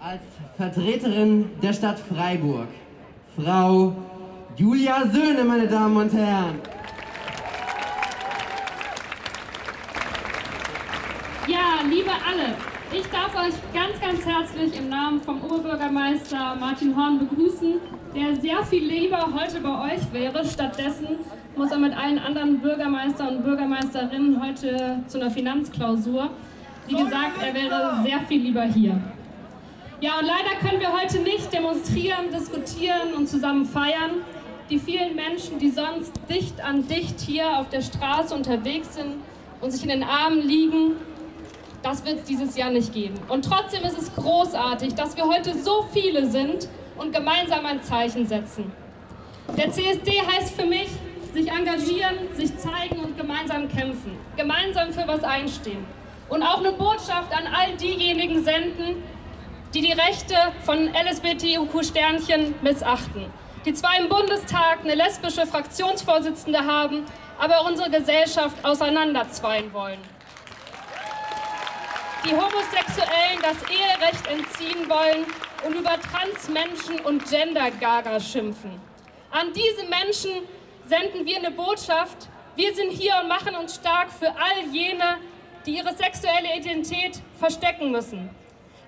als Vertreterin der Stadt Freiburg, Frau Julia Söhne, meine Damen und Herren. Ja, liebe alle, ich darf euch ganz, ganz herzlich im Namen vom Oberbürgermeister Martin Horn begrüßen, der sehr viel lieber heute bei euch wäre. Stattdessen muss er mit allen anderen Bürgermeistern und Bürgermeisterinnen heute zu einer Finanzklausur. Wie gesagt, er wäre sehr viel lieber hier. Ja, und leider können wir heute nicht demonstrieren, diskutieren und zusammen feiern. Die vielen Menschen, die sonst dicht an dicht hier auf der Straße unterwegs sind und sich in den Armen liegen, das wird es dieses Jahr nicht geben. Und trotzdem ist es großartig, dass wir heute so viele sind und gemeinsam ein Zeichen setzen. Der CSD heißt für mich, sich engagieren, sich zeigen und gemeinsam kämpfen. Gemeinsam für was einstehen. Und auch eine Botschaft an all diejenigen senden, die die Rechte von LSBTQ-Sternchen missachten. Die zwar im Bundestag eine lesbische Fraktionsvorsitzende haben, aber unsere Gesellschaft auseinanderzweien wollen. Die Homosexuellen das Eherecht entziehen wollen und über Transmenschen und Gender-Gaga schimpfen. An diese Menschen senden wir eine Botschaft. Wir sind hier und machen uns stark für all jene, die ihre sexuelle Identität verstecken müssen.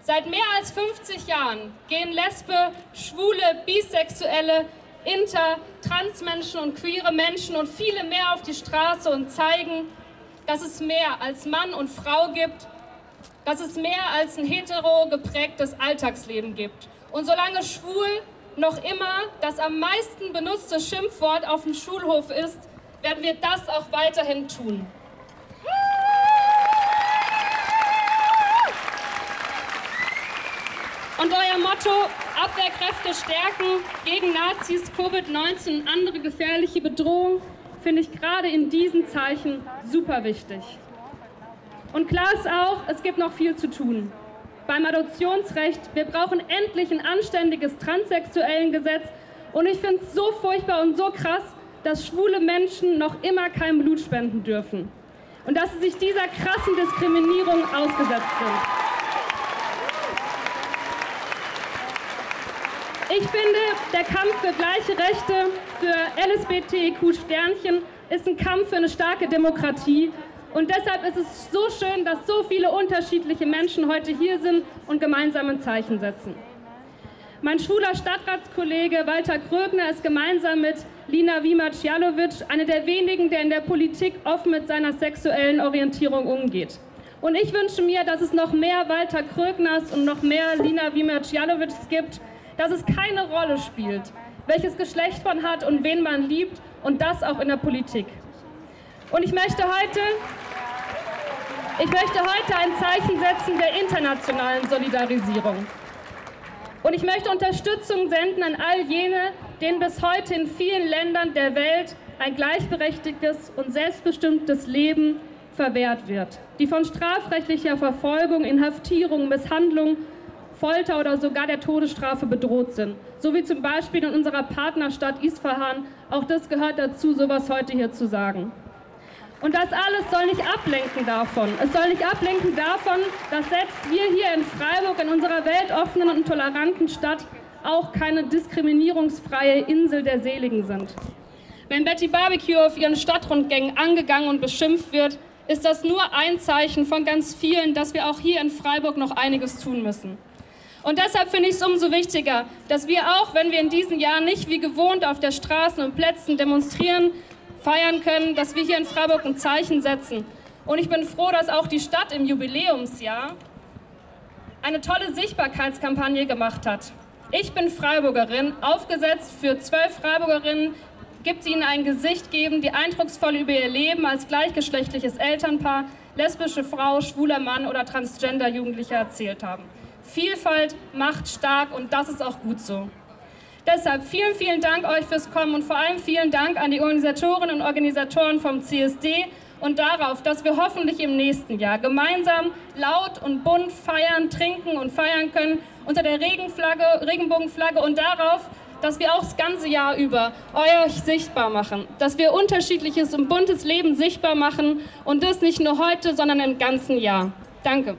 Seit mehr als 50 Jahren gehen Lesbe, Schwule, Bisexuelle, Inter, Transmenschen und queere Menschen und viele mehr auf die Straße und zeigen, dass es mehr als Mann und Frau gibt, dass es mehr als ein hetero geprägtes Alltagsleben gibt. Und solange schwul noch immer das am meisten benutzte Schimpfwort auf dem Schulhof ist, werden wir das auch weiterhin tun. Motto, Abwehrkräfte stärken gegen Nazis, Covid-19 und andere gefährliche Bedrohungen, finde ich gerade in diesen Zeichen super wichtig. Und klar ist auch, es gibt noch viel zu tun. Beim Adoptionsrecht, wir brauchen endlich ein anständiges transsexuellen Gesetz. Und ich finde es so furchtbar und so krass, dass schwule Menschen noch immer kein Blut spenden dürfen. Und dass sie sich dieser krassen Diskriminierung ausgesetzt sind. Ich finde, der Kampf für gleiche Rechte für LSBTQ-Sternchen ist ein Kampf für eine starke Demokratie. Und deshalb ist es so schön, dass so viele unterschiedliche Menschen heute hier sind und gemeinsam ein Zeichen setzen. Mein schwuler Stadtratskollege Walter Krögner ist gemeinsam mit Lina Wimac-Jalovic einer der wenigen, der in der Politik offen mit seiner sexuellen Orientierung umgeht. Und ich wünsche mir, dass es noch mehr Walter Krögners und noch mehr Lina Wimac-Jalovics gibt, dass es keine Rolle spielt, welches Geschlecht man hat und wen man liebt und das auch in der Politik. Und ich möchte heute, ich möchte heute ein Zeichen setzen der internationalen Solidarisierung. Und ich möchte Unterstützung senden an all jene, denen bis heute in vielen Ländern der Welt ein gleichberechtigtes und selbstbestimmtes Leben verwehrt wird, die von strafrechtlicher Verfolgung, Inhaftierung, Misshandlung Folter oder sogar der Todesstrafe bedroht sind. So wie zum Beispiel in unserer Partnerstadt Isfahan. Auch das gehört dazu, sowas heute hier zu sagen. Und das alles soll nicht ablenken davon. Es soll nicht ablenken davon, dass selbst wir hier in Freiburg, in unserer weltoffenen und toleranten Stadt, auch keine diskriminierungsfreie Insel der Seligen sind. Wenn Betty Barbecue auf ihren Stadtrundgängen angegangen und beschimpft wird, ist das nur ein Zeichen von ganz vielen, dass wir auch hier in Freiburg noch einiges tun müssen. Und deshalb finde ich es umso wichtiger, dass wir auch, wenn wir in diesen Jahren nicht wie gewohnt auf der Straßen und Plätzen demonstrieren, feiern können, dass wir hier in Freiburg ein Zeichen setzen. Und ich bin froh, dass auch die Stadt im Jubiläumsjahr eine tolle Sichtbarkeitskampagne gemacht hat. Ich bin Freiburgerin, aufgesetzt für zwölf Freiburgerinnen, gibt ihnen ein Gesicht geben, die eindrucksvoll über ihr Leben als gleichgeschlechtliches Elternpaar, lesbische Frau, schwuler Mann oder transgender Jugendlicher erzählt haben. Vielfalt macht stark und das ist auch gut so. Deshalb vielen, vielen Dank euch fürs Kommen und vor allem vielen Dank an die Organisatorinnen und Organisatoren vom CSD und darauf, dass wir hoffentlich im nächsten Jahr gemeinsam laut und bunt feiern, trinken und feiern können unter der Regenflagge, Regenbogenflagge und darauf, dass wir auch das ganze Jahr über euch sichtbar machen, dass wir unterschiedliches und buntes Leben sichtbar machen und das nicht nur heute, sondern im ganzen Jahr. Danke.